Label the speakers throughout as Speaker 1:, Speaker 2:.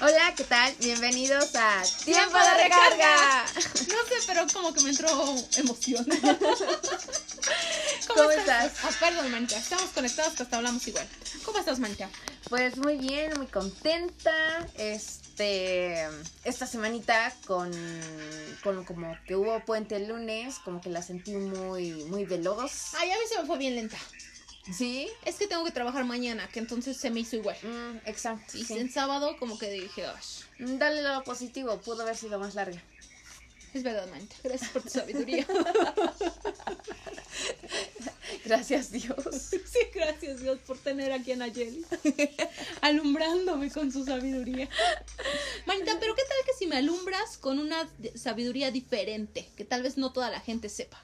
Speaker 1: Hola, ¿qué tal? Bienvenidos a Tiempo de Recarga.
Speaker 2: No sé, pero como que me entró emoción.
Speaker 1: ¿Cómo, estás?
Speaker 2: Ah, perdón, Mancha. Estamos conectados, hasta hablamos igual. ¿Cómo estás, Mancha?
Speaker 1: Pues muy bien, muy contenta. Este, esta semanita con, con como que hubo puente el lunes, como que la sentí muy, muy veloz.
Speaker 2: Ay, a mí se me fue bien lenta.
Speaker 1: ¿Sí?
Speaker 2: Es que tengo que trabajar mañana, que entonces se me hizo igual.
Speaker 1: Mm, exacto.
Speaker 2: Y
Speaker 1: sí.
Speaker 2: en sábado como que dije, "Ay,
Speaker 1: Mm, Dale lo positivo, pudo haber sido más larga.
Speaker 2: es verdad, Mancha. Gracias por tu sabiduría.
Speaker 1: Gracias Dios.
Speaker 2: sí, gracias Dios por tener aquí a Nayeli. Alumbrándome con su sabiduría. Manita, pero ¿qué tal que si me alumbras con una sabiduría diferente? Que tal vez no toda la gente sepa.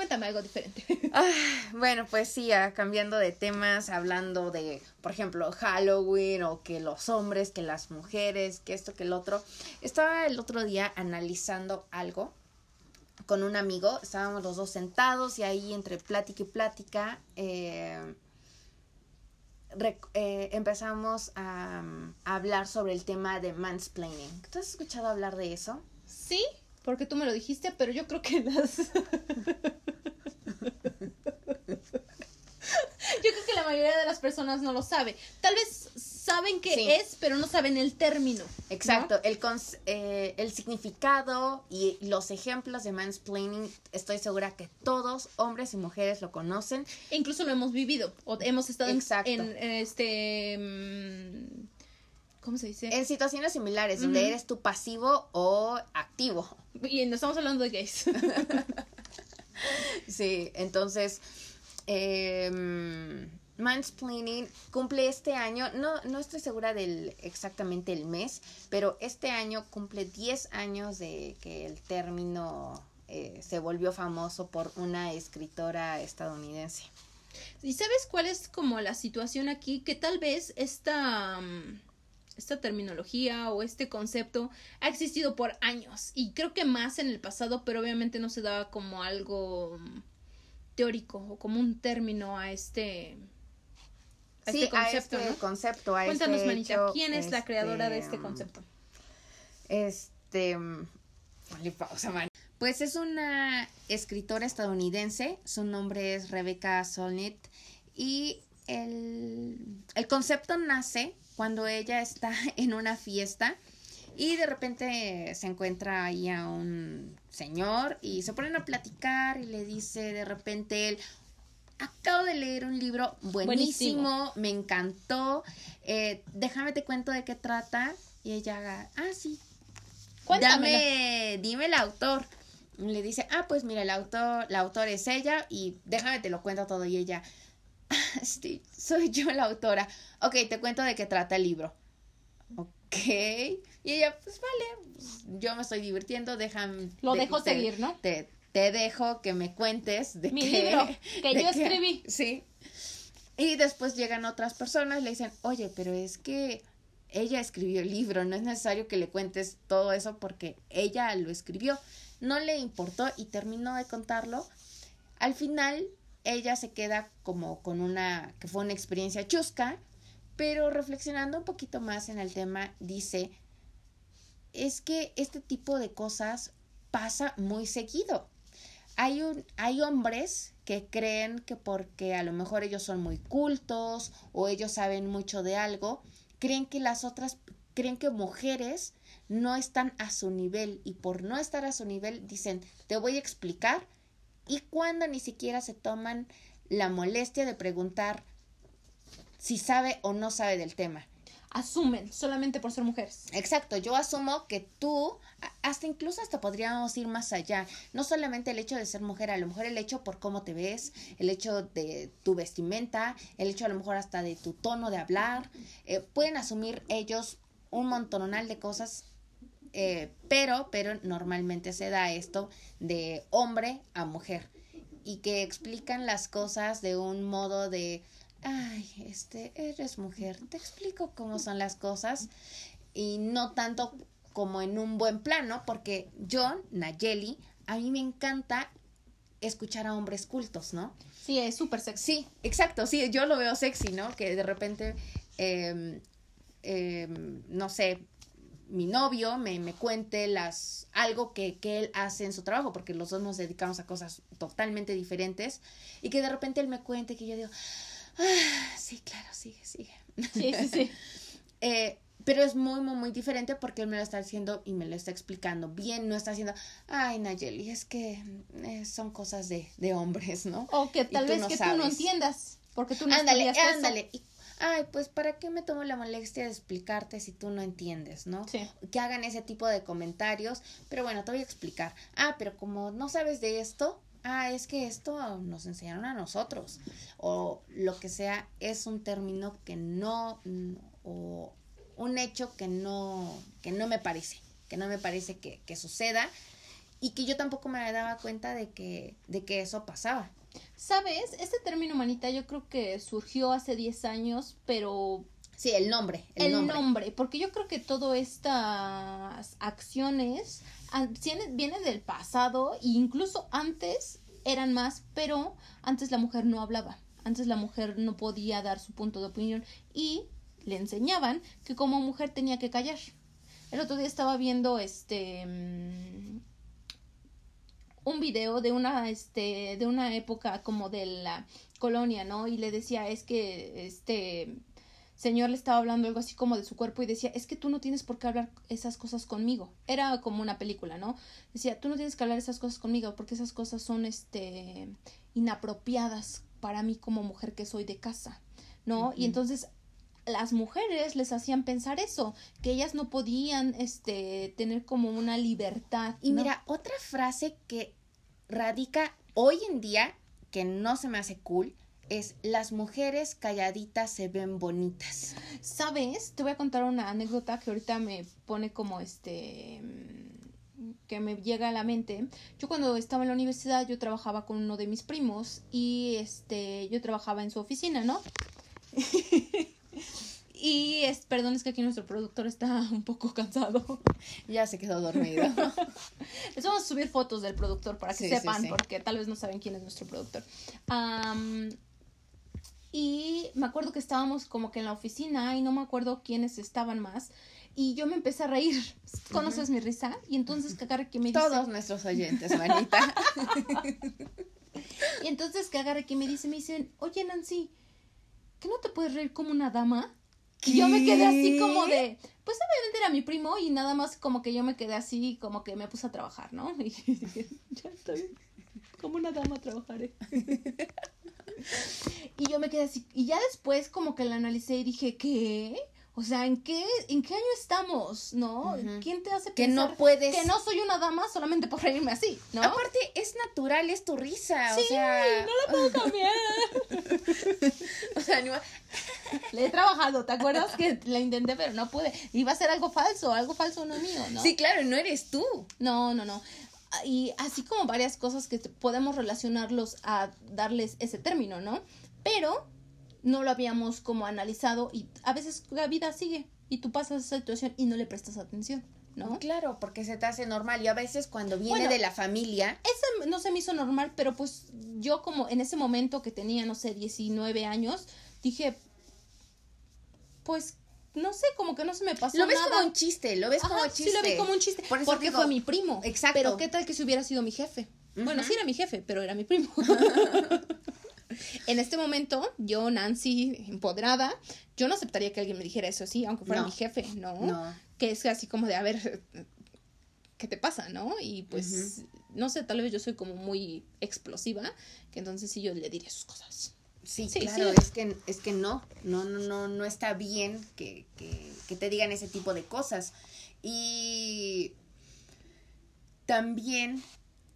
Speaker 2: Cuéntame algo diferente.
Speaker 1: Ah, bueno, pues sí, ah, cambiando de temas, hablando de, por ejemplo, Halloween o que los hombres, que las mujeres, que esto, que el otro. Estaba el otro día analizando algo con un amigo, estábamos los dos sentados y ahí entre plática y plática eh, eh, empezamos a, a hablar sobre el tema de mansplaining. ¿Tú has escuchado hablar de eso?
Speaker 2: Sí, porque tú me lo dijiste, pero yo creo que las... Yo creo que la mayoría de las personas no lo sabe. Tal vez saben qué
Speaker 1: Sí.
Speaker 2: es, pero no saben el término. ¿no?
Speaker 1: Exacto, el, eh, el significado y los ejemplos de mansplaining, estoy segura que todos, hombres y mujeres, lo conocen.
Speaker 2: E incluso lo hemos vivido. O hemos estado en,
Speaker 1: Exacto.
Speaker 2: en, en este. mm, ¿Cómo se dice?
Speaker 1: En situaciones similares, donde
Speaker 2: Ujú.
Speaker 1: eres tú pasivo o activo.
Speaker 2: Y no estamos hablando de gays.
Speaker 1: Sí, entonces, eh, mansplaining cumple este año, no, no estoy segura del exactamente el mes, pero este año cumple 10 años de que el término eh, se volvió famoso por una escritora estadounidense.
Speaker 2: ¿Y sabes cuál es como la situación aquí? Que tal vez esta, mm, esta terminología o este concepto ha existido por años y creo que más en el pasado, pero obviamente no se daba como algo mm, teórico o como un término a este, a
Speaker 1: sí,
Speaker 2: este concepto,
Speaker 1: a este
Speaker 2: ¿no?
Speaker 1: concepto, a
Speaker 2: Cuéntanos,
Speaker 1: este
Speaker 2: Manita,
Speaker 1: hecho,
Speaker 2: ¿quién es la creadora de este
Speaker 1: mm,
Speaker 2: concepto?
Speaker 1: Este. mm. Pues es una escritora estadounidense. Su nombre es Rebecca Solnit. Y el, el concepto nace cuando ella está en una fiesta y de repente se encuentra ahí a un señor y se ponen a platicar y le dice de repente él, acabo de leer un libro buenísimo,
Speaker 2: Buenísimo.
Speaker 1: me encantó, eh, déjame te cuento de qué trata y ella haga, ah, sí,
Speaker 2: Cuéntamelo.
Speaker 1: dame, dime el autor. Y le dice, ah, pues mira, el autor, la autor es ella y déjame te lo cuento todo y ella, "Ah, sí, soy yo la autora. Ok, te cuento de qué trata el libro. Ok. Y ella, pues vale, pues, yo me estoy divirtiendo, déjame.
Speaker 2: Lo
Speaker 1: de-
Speaker 2: dejo
Speaker 1: te-
Speaker 2: seguir, ¿no?
Speaker 1: Te, te dejo que me cuentes de
Speaker 2: Mi
Speaker 1: qué-
Speaker 2: libro, que
Speaker 1: de
Speaker 2: yo
Speaker 1: qué-
Speaker 2: escribí.
Speaker 1: Sí. Y después llegan otras personas le dicen, oye, pero es que ella escribió el libro, no es necesario que le cuentes todo eso porque ella lo escribió. No le importó y terminó de contarlo. Al final, ella se queda como con una, que fue una experiencia chusca, pero reflexionando un poquito más en el tema, dice, es que este tipo de cosas pasa muy seguido. Hay, hay hombres que creen que porque a lo mejor ellos son muy cultos o ellos saben mucho de algo, creen que las otras, creen que mujeres no están a su nivel y por no estar a su nivel dicen, te voy a explicar y cuando ni siquiera se toman la molestia de preguntar si sabe o no sabe del tema.
Speaker 2: Asumen solamente por ser mujeres.
Speaker 1: Exacto, yo asumo que tú, hasta incluso hasta podríamos ir más allá, no solamente el hecho de ser mujer, a lo mejor el hecho por cómo te ves, el hecho de tu vestimenta, el hecho a lo mejor hasta de tu tono de hablar, eh, pueden asumir ellos un montonal de cosas, eh, pero, pero normalmente se da esto de hombre a mujer y que explican las cosas de un modo de, ay, este, eres mujer, te explico cómo son las cosas y no tanto como en un buen plano, porque yo, Nayeli, a mí me encanta escuchar a hombres cultos, ¿no?
Speaker 2: Sí, es súper sexy.
Speaker 1: Sí, exacto, sí, yo lo veo sexy, ¿no? Que de repente, eh, eh, no sé, mi novio me, me cuente las algo que, que, él hace en su trabajo, porque los dos nos dedicamos a cosas totalmente diferentes, y que de repente él me cuente que yo digo, ah, sí, claro, sigue, sigue.
Speaker 2: Sí, sí, sí.
Speaker 1: eh, pero es muy, muy, muy diferente porque él me lo está diciendo y me lo está explicando bien, no está haciendo, ay, Nayeli, es que eh, son cosas de, de, hombres, ¿no?
Speaker 2: O que tal vez no que sabes. tú no entiendas, porque tú no
Speaker 1: Ándale, ándale. Y, ay, pues, ¿para qué me tomo la molestia de explicarte si tú no entiendes, no?
Speaker 2: Sí.
Speaker 1: Que hagan ese tipo de comentarios, pero bueno, te voy a explicar. Ah, pero como no sabes de esto, ah, es que esto nos enseñaron a nosotros, o lo que sea, es un término que no, o un hecho que no, que no me parece, que no me parece que, que suceda y que yo tampoco me daba cuenta de que, de que eso pasaba.
Speaker 2: ¿Sabes? Este término manita yo creo que surgió hace 10 años, pero...
Speaker 1: Sí, el nombre.
Speaker 2: El, el nombre. nombre. porque yo creo que todas estas acciones vienen del pasado e incluso antes eran más, pero antes la mujer no hablaba, antes la mujer no podía dar su punto de opinión y le enseñaban que como mujer tenía que callar. El otro día estaba viendo este mm, un video de una este de una época como de la colonia, ¿no? Y le decía, es que este señor le estaba hablando algo así como de su cuerpo y decía, es que tú no tienes por qué hablar esas cosas conmigo. Era como una película, ¿no? Decía, tú no tienes que hablar esas cosas conmigo porque esas cosas son este inapropiadas para mí como mujer que soy de casa, ¿no? Uh -huh. Y entonces las mujeres les hacían pensar eso, que ellas no podían este tener como una libertad.
Speaker 1: Y
Speaker 2: ¿no?
Speaker 1: mira, otra frase que radica hoy en día que no se me hace cool es las mujeres calladitas se ven bonitas.
Speaker 2: ¿Sabes? Te voy a contar una anécdota que ahorita me pone como este que me llega a la mente. Yo cuando estaba en la universidad yo trabajaba con uno de mis primos y este yo trabajaba en su oficina, ¿no? Y es, perdón, es que aquí nuestro productor está un poco cansado.
Speaker 1: Ya se quedó dormido.
Speaker 2: Les vamos a subir fotos del productor para que sí, sepan, sí, sí. porque tal vez no saben quién es nuestro productor. Um, y me acuerdo que estábamos como que en la oficina y no me acuerdo quiénes estaban más. Y yo me empecé a reír. ¿Conoces uh -huh. mi risa? Y entonces que agarre que me dice...
Speaker 1: Todos nuestros oyentes, manita.
Speaker 2: y entonces que agarre que me dice, me dicen, oye Nancy, ¿que no te puedes reír como una dama? ¿Qué? Y yo me quedé así como de, pues obviamente era mi primo y nada más como que yo me quedé así como que me puse a trabajar, ¿no? Y dije, ya estoy, como una dama trabajaré. y yo me quedé así, y ya después como que la analicé y dije, ¿qué? O sea, ¿en qué, ¿en qué año estamos? ¿No? Uh -huh. ¿Quién te hace
Speaker 1: que no puedes
Speaker 2: que no soy una dama solamente por reírme así, ¿no?
Speaker 1: Aparte, es natural, es tu risa.
Speaker 2: Sí,
Speaker 1: o sea...
Speaker 2: no la puedo cambiar.
Speaker 1: o sea, no...
Speaker 2: Le he trabajado, ¿te acuerdas que la intenté pero no pude? Iba a ser algo falso, algo falso no mío, ¿no?
Speaker 1: Sí, claro, no eres tú.
Speaker 2: No, no, no. Y así como varias cosas que podemos relacionarlos a darles ese término, ¿no? Pero no lo habíamos como analizado y a veces la vida sigue y tú pasas esa situación y no le prestas atención. ¿No?
Speaker 1: Claro, porque se te hace normal y a veces cuando viene bueno, de la familia...
Speaker 2: Ese no se me hizo normal, pero pues yo como en ese momento que tenía, no sé, 19 años, dije, pues no sé, como que no se me pasó
Speaker 1: Lo ves
Speaker 2: nada.
Speaker 1: como un chiste, lo ves
Speaker 2: Ajá,
Speaker 1: como chiste.
Speaker 2: Sí, lo vi como un chiste, Por porque digo, fue mi primo.
Speaker 1: Exacto.
Speaker 2: Pero qué tal que si hubiera sido mi jefe. Uh -huh. Bueno, sí era mi jefe, pero era mi primo. en este momento, yo, Nancy, empoderada, yo no aceptaría que alguien me dijera eso así, aunque fuera
Speaker 1: no.
Speaker 2: mi jefe, ¿no?
Speaker 1: No.
Speaker 2: Que es así como de, a ver, ¿qué te pasa, no? Y pues, uh -huh. no sé, tal vez yo soy como muy explosiva, que entonces sí yo le diría sus cosas.
Speaker 1: Sí, sí claro, sí. es que es que no, no, no, no, no está bien que, que, que te digan ese tipo de cosas. Y también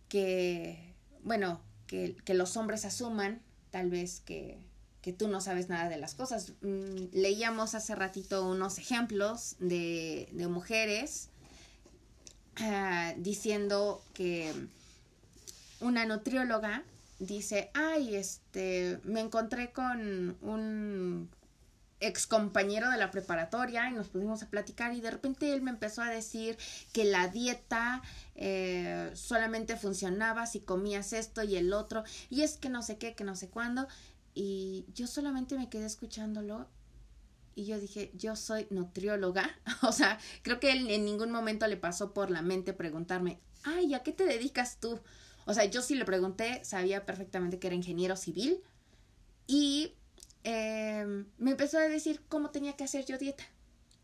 Speaker 1: que, bueno, que, que los hombres asuman tal vez que, que tú no sabes nada de las cosas. Mm, leíamos hace ratito unos ejemplos de, de mujeres uh, diciendo que una nutrióloga dice, ay, este, me encontré con un ex compañero de la preparatoria y nos pusimos a platicar y de repente él me empezó a decir que la dieta eh, solamente funcionaba si comías esto y el otro y es que no sé qué, que no sé cuándo y yo solamente me quedé escuchándolo Y yo dije, yo soy nutrióloga. o sea, creo que él en ningún momento le pasó por la mente preguntarme, ay, ¿a qué te dedicas tú? O sea, yo sí le pregunté, sabía perfectamente que era ingeniero civil y em, me empezó a decir cómo tenía que hacer yo dieta.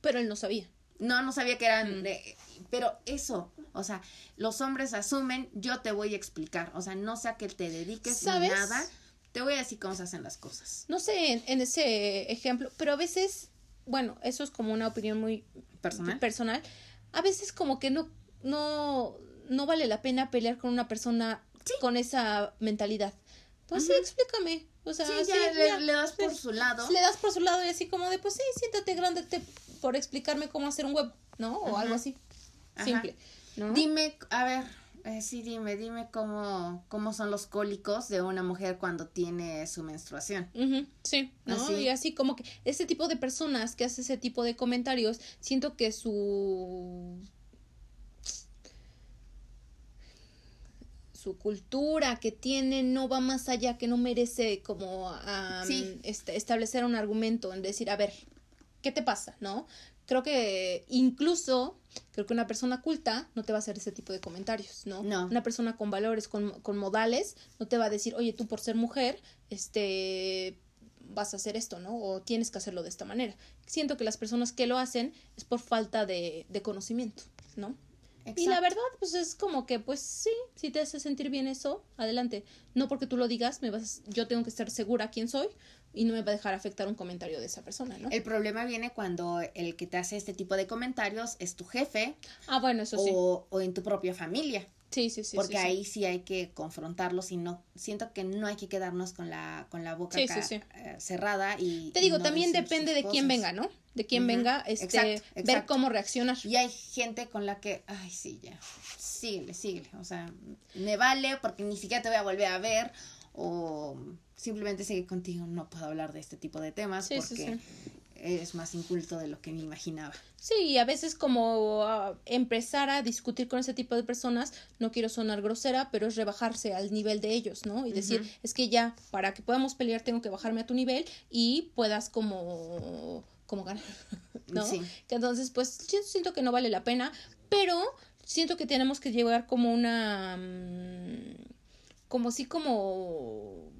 Speaker 2: Pero él no sabía.
Speaker 1: No, no sabía que eran, de, pero eso, o sea, los hombres asumen, yo te voy a explicar, o sea, no sé a qué te dediques ¿Sabes? nada, te voy a decir cómo se hacen las cosas.
Speaker 2: No sé, en, ese ejemplo, pero a veces, bueno, eso es como una opinión muy personal. personal. A veces como que no, no, no vale la pena pelear con una persona con esa mentalidad. Pues sí, explícame. O sea,
Speaker 1: sí, ya, le, das por su lado.
Speaker 2: Le das por su lado y así como de, pues sí, siéntate grande por explicarme cómo hacer un web, ¿no? O algo así. Simple.
Speaker 1: Dime, a ver, eh, sí, dime, dime cómo, cómo son los cólicos de una mujer cuando tiene su menstruación.
Speaker 2: sí, ¿no? Y así como que ese tipo de personas que hace ese tipo de comentarios, siento que su su cultura que tiene no va más allá, que no merece como este, establecer un argumento en decir, a ver, ¿qué te pasa? ¿No? Creo que incluso, creo que una persona culta no te va a hacer ese tipo de comentarios, ¿no?
Speaker 1: No.
Speaker 2: Una persona con valores, con, con modales, no te va a decir, oye, tú por ser mujer, este vas a hacer esto, ¿no? O tienes que hacerlo de esta manera. Siento que las personas que lo hacen es por falta de, de conocimiento, ¿no? Y la verdad, pues es como que, pues sí, si te hace sentir bien eso, adelante. No porque tú lo digas, me vas, yo tengo que estar segura quién soy y no me va a dejar afectar un comentario de esa persona, ¿no?
Speaker 1: El problema viene cuando el que te hace este tipo de comentarios es tu jefe.
Speaker 2: Ah, bueno, eso sí.
Speaker 1: O en tu propia familia.
Speaker 2: Sí, sí, sí.
Speaker 1: Porque ahí sí. hay que confrontarlos y no, siento que no hay que quedarnos con la, con la boca eh, cerrada y...
Speaker 2: Te digo, también depende de quién venga, ¿no? De quién venga, este, ver cómo reaccionar.
Speaker 1: Y hay gente con la que, ay, sí, ya, síguele, síguele, o sea, me vale porque ni siquiera te voy a volver a ver o simplemente sigue contigo, no puedo hablar de este tipo de temas porque es más inculto de lo que me imaginaba.
Speaker 2: Sí, a veces como ah, empezar a discutir con ese tipo de personas, no quiero sonar grosera, pero es rebajarse al nivel de ellos, ¿no? Y decir, es que ya, para que podamos pelear, tengo que bajarme a tu nivel y puedas como, como ganar, ¿no? Sí. Que entonces, pues, siento que no vale la pena, pero siento que tenemos que llegar como una, mm, como sí, como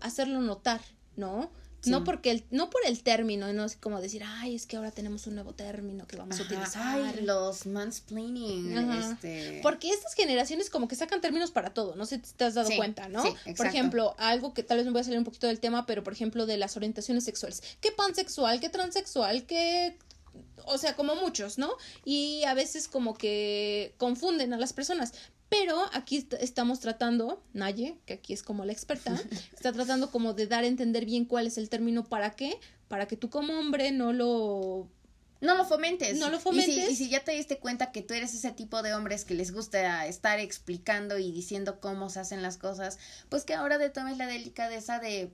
Speaker 2: hacerlo notar, ¿no? No porque el, no por el término, no es como decir, ay, es que ahora tenemos un nuevo término que vamos a utilizar.
Speaker 1: Ay, los mansplaining. Este...
Speaker 2: Porque estas generaciones como que sacan términos para todo, no sé si te has dado cuenta, ¿no? por ejemplo, algo que tal vez me voy a salir un poquito del tema, pero por ejemplo de las orientaciones sexuales. ¿Qué pansexual? ¿Qué transexual? ¿Qué o sea, como muchos, ¿no? Y a veces como que confunden a las personas. Pero aquí estamos tratando, Naye, que aquí es como la experta, está tratando como de dar a entender bien cuál es el término para qué, para que tú como hombre no lo
Speaker 1: no lo fomentes.
Speaker 2: No lo fomentes.
Speaker 1: Y si, ya te diste cuenta que tú eres ese tipo de hombres que les gusta estar explicando y diciendo cómo se hacen las cosas, pues que ahora te tomes la delicadeza de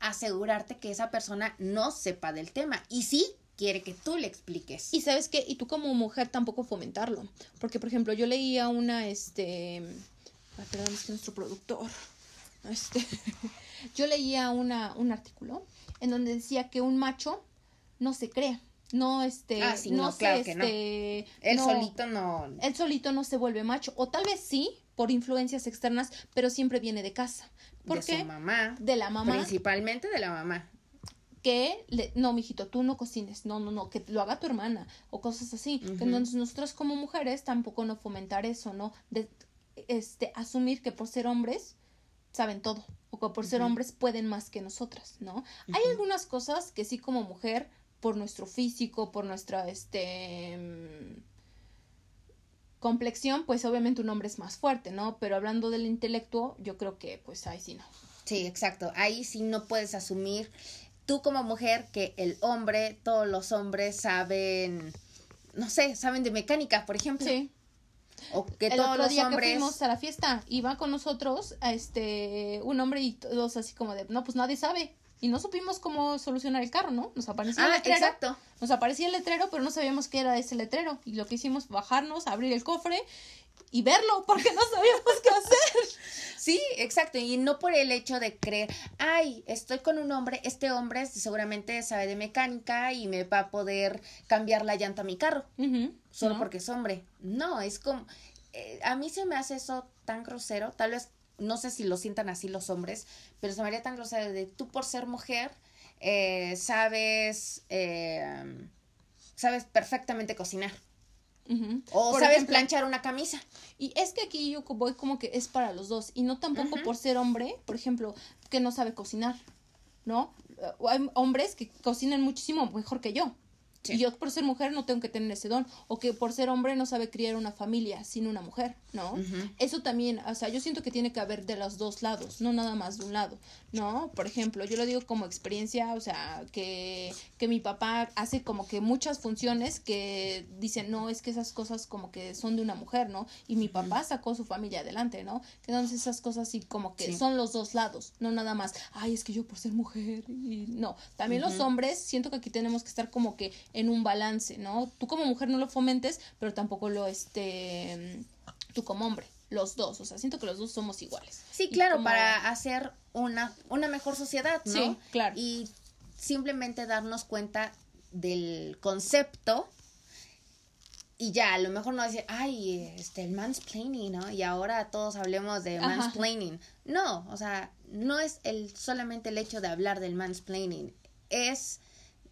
Speaker 1: asegurarte que esa persona no sepa del tema. Y sí, quiere que tú le expliques.
Speaker 2: Y sabes qué, y tú como mujer tampoco fomentarlo, porque por ejemplo, yo leía una, este, ay, perdón, es que nuestro productor, este, yo leía una, un artículo en donde decía que un macho no se crea, no este
Speaker 1: ah, no, claro que no. Este, él solito no.
Speaker 2: Él solito no se vuelve macho. O tal vez sí por influencias externas pero siempre viene de casa.
Speaker 1: ¿Por de su mamá.
Speaker 2: De la mamá.
Speaker 1: Principalmente de la mamá
Speaker 2: que le, no, mijito, tú no cocines, no, no, no, que lo haga tu hermana o cosas así. Entonces nosotros como mujeres tampoco no fomentar eso, ¿no? De, este, asumir que por ser hombres saben todo o que por ser hombres pueden más que nosotras, ¿no? Hay algunas cosas que sí como mujer, por nuestro físico, por nuestra, este complexión, pues obviamente un hombre es más fuerte, ¿no? Pero hablando del intelecto, yo creo que pues ahí sí no.
Speaker 1: Sí, exacto. Ahí sí no puedes asumir tú como mujer que el hombre, todos los hombres saben, no sé, saben de mecánica, por ejemplo. Sí.
Speaker 2: O que el todos otro los día hombres... que fuimos a la fiesta, iba con nosotros este un hombre y todos así como de, no, pues nadie sabe. Y no supimos cómo solucionar el carro, ¿no? Nos aparecía el ah, letrero. Exacto. Nos aparecía el letrero, pero no sabíamos qué era ese letrero. Y lo que hicimos, bajarnos, abrir el cofre y verlo, porque no sabíamos qué hacer.
Speaker 1: Sí, exacto, y no por el hecho de creer, ay, estoy con un hombre, este hombre seguramente sabe de mecánica y me va a poder cambiar la llanta a mi carro, solo porque es hombre. No, es como, eh, a mí se me hace eso tan grosero, tal vez, no sé si lo sientan así los hombres, pero se me haría tan grosero de tú por ser mujer, eh, sabes, eh, sabes perfectamente cocinar. O sabes planchar una camisa.
Speaker 2: Y es que aquí yo voy como que es para los dos. Y no tampoco por ser hombre, por ejemplo, que no sabe cocinar, ¿no? Hay hombres que cocinan muchísimo mejor que yo. Y yo por ser mujer no tengo que tener ese don. O que por ser hombre no sabe criar una familia sin una mujer, ¿no? Eso también, o sea, yo siento que tiene que haber de los dos lados, no nada más de un lado, ¿no? Por ejemplo, yo lo digo como experiencia, o sea, que, que mi papá hace como que muchas funciones que dicen, no, es que esas cosas como que son de una mujer, ¿no? Y mi papá sacó su familia adelante, ¿no? Entonces esas cosas sí como que son los dos lados, no nada más, ay, es que yo por ser mujer y no. También los hombres, siento que aquí tenemos que estar como que en un balance, ¿no? Tú como mujer no lo fomentes, pero tampoco lo, este, tú como hombre, los dos, o sea, siento que los dos somos iguales.
Speaker 1: Sí, claro, para hacer una, una mejor sociedad, ¿no?
Speaker 2: Sí, claro.
Speaker 1: Y simplemente darnos cuenta del concepto y ya, a lo mejor no decir, ay, este, el mansplaining, ¿no? Y ahora todos hablemos de mansplaining. No, o sea, no es el, solamente el hecho de hablar del mansplaining, es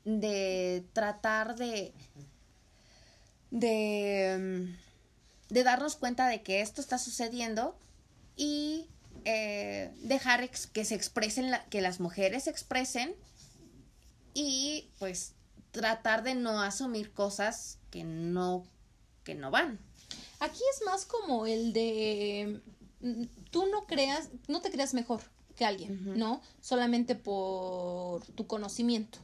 Speaker 1: de tratar de, de, de darnos cuenta de que esto está sucediendo y eh, dejar que se expresen, que las mujeres se expresen y pues tratar de no asumir cosas que no, que no van.
Speaker 2: Aquí es más como el de mm, tú no creas, no te creas mejor que alguien, ¿no? Solamente por tu conocimiento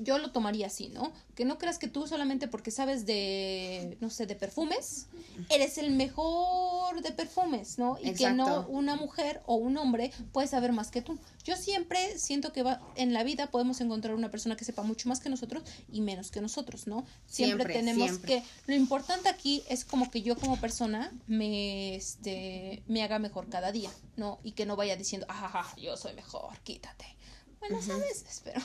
Speaker 2: yo lo tomaría así, ¿no? Que no creas que tú solamente porque sabes de, no sé, de perfumes, eres el mejor de perfumes, ¿no? Y que no una mujer o un hombre puede saber más que tú. Yo siempre siento que va, en la vida podemos encontrar una persona que sepa mucho más que nosotros y menos que nosotros, ¿no? Siempre, tenemos que, lo importante aquí es como que yo como persona me, este, me haga mejor cada día, ¿no? Y que no vaya diciendo, ajá, yo soy mejor, quítate bueno, a veces, pero...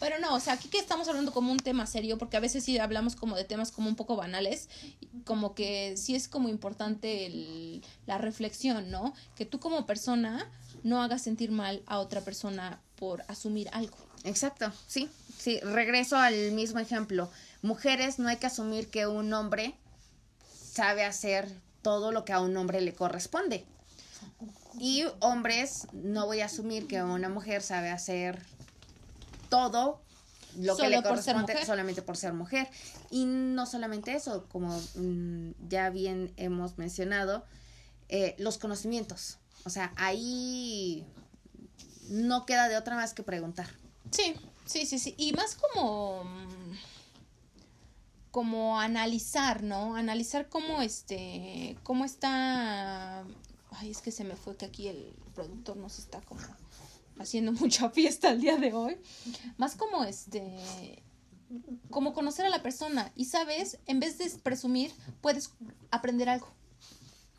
Speaker 2: pero no, o sea, aquí que estamos hablando como un tema serio, porque a veces sí hablamos como de temas como un poco banales, como que sí es como importante el, la reflexión, ¿no? Que tú como persona no hagas sentir mal a otra persona por asumir algo.
Speaker 1: Exacto, sí, sí, regreso al mismo ejemplo. Mujeres, no hay que asumir que un hombre sabe hacer todo lo que a un hombre le corresponde. Y hombres, no voy a asumir que una mujer sabe hacer todo lo que le corresponde solamente por ser mujer. Y no solamente eso, como mm, ya bien hemos mencionado, eh, los conocimientos. O sea, ahí no queda de otra más que preguntar.
Speaker 2: Sí, sí, sí, sí. Y más como como analizar, ¿no? Analizar cómo este, cómo está Ay, es que se me fue que aquí el productor nos está como haciendo mucha fiesta el día de hoy. Más como este como conocer a la persona y sabes, en vez de presumir, puedes aprender algo,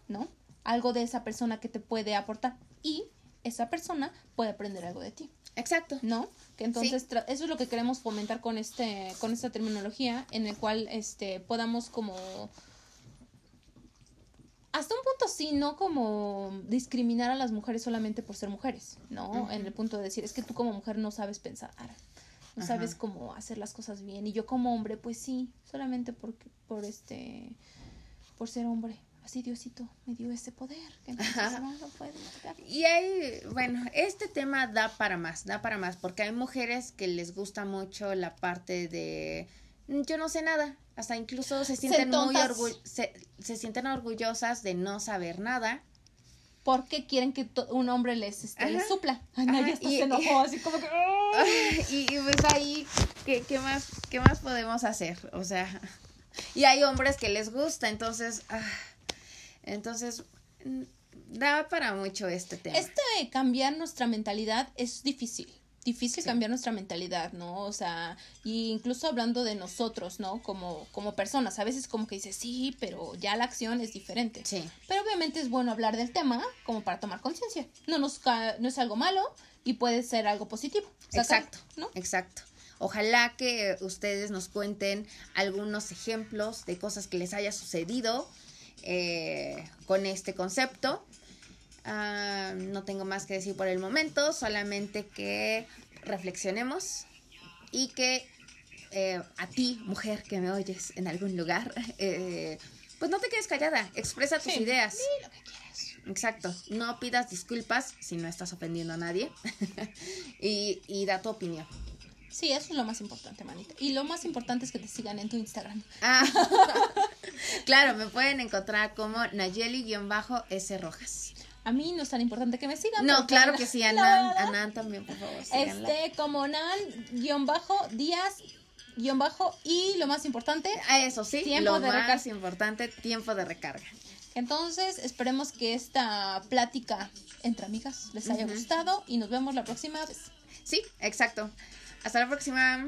Speaker 2: ¿no? Algo de esa persona que te puede aportar y esa persona puede aprender algo de ti.
Speaker 1: Exacto.
Speaker 2: ¿No? Que entonces eso es lo que queremos fomentar con este con esta terminología en el cual este podamos como hasta un punto sí, no como discriminar a las mujeres solamente por ser mujeres, ¿no? En el punto de decir, es que tú como mujer no sabes pensar, no sabes cómo hacer las cosas bien. Y yo como hombre, pues sí, solamente porque, por este, por ser hombre. Así Diosito me dio ese poder. Que no
Speaker 1: y hay, bueno, este tema da para más, da para más, porque hay mujeres que les gusta mucho la parte de yo no sé nada, hasta incluso se sienten muy se, sienten orgullosas de no saber nada.
Speaker 2: Porque quieren que un hombre les, este, supla. y, se enojó así como que...
Speaker 1: y, pues ahí, ¿qué, ¿qué, más, ¿qué más podemos hacer? O sea, y hay hombres que les gusta, entonces... Ah, entonces, mm, da para mucho este tema.
Speaker 2: Este cambiar nuestra mentalidad es difícil difícil cambiar nuestra mentalidad, ¿no? O sea, y incluso hablando de nosotros, ¿no? Como, como personas, a veces como que dices, sí, pero ya la acción es diferente.
Speaker 1: Sí.
Speaker 2: Pero obviamente es bueno hablar del tema como para tomar conciencia. No, nos no es algo malo y puede ser algo positivo. Sacar,
Speaker 1: Exacto,
Speaker 2: ¿no?
Speaker 1: exacto. Ojalá que ustedes nos cuenten algunos ejemplos de cosas que les haya sucedido eh, con este concepto. Ah, no tengo más que decir por el momento, solamente que reflexionemos y que eh, a ti, mujer que me oyes en algún lugar, eh, pues no te quedes callada, expresa tus
Speaker 2: Sí,
Speaker 1: ideas.
Speaker 2: di lo que quieras.
Speaker 1: Exacto, no pidas disculpas si no estás ofendiendo a nadie y, y da tu opinión.
Speaker 2: Sí, eso es lo más importante, manita. Y lo más importante es que te sigan en tu Instagram.
Speaker 1: Ah, claro, me pueden encontrar como Nayeli-S Rojas.
Speaker 2: A mí no es tan importante que me sigan.
Speaker 1: No, claro
Speaker 2: la-
Speaker 1: que sí,
Speaker 2: verdad,
Speaker 1: Anan también, por favor. síganla.
Speaker 2: Este, como Nan, guion bajo, Díaz, guion bajo, y lo más importante,
Speaker 1: Ah, eso sí,
Speaker 2: Tiempo
Speaker 1: lo
Speaker 2: de
Speaker 1: más
Speaker 2: recarga.
Speaker 1: importante, tiempo de recarga.
Speaker 2: entonces esperemos que esta plática entre amigas les haya gustado y nos vemos la próxima vez.
Speaker 1: Sí, exacto. Hasta la próxima.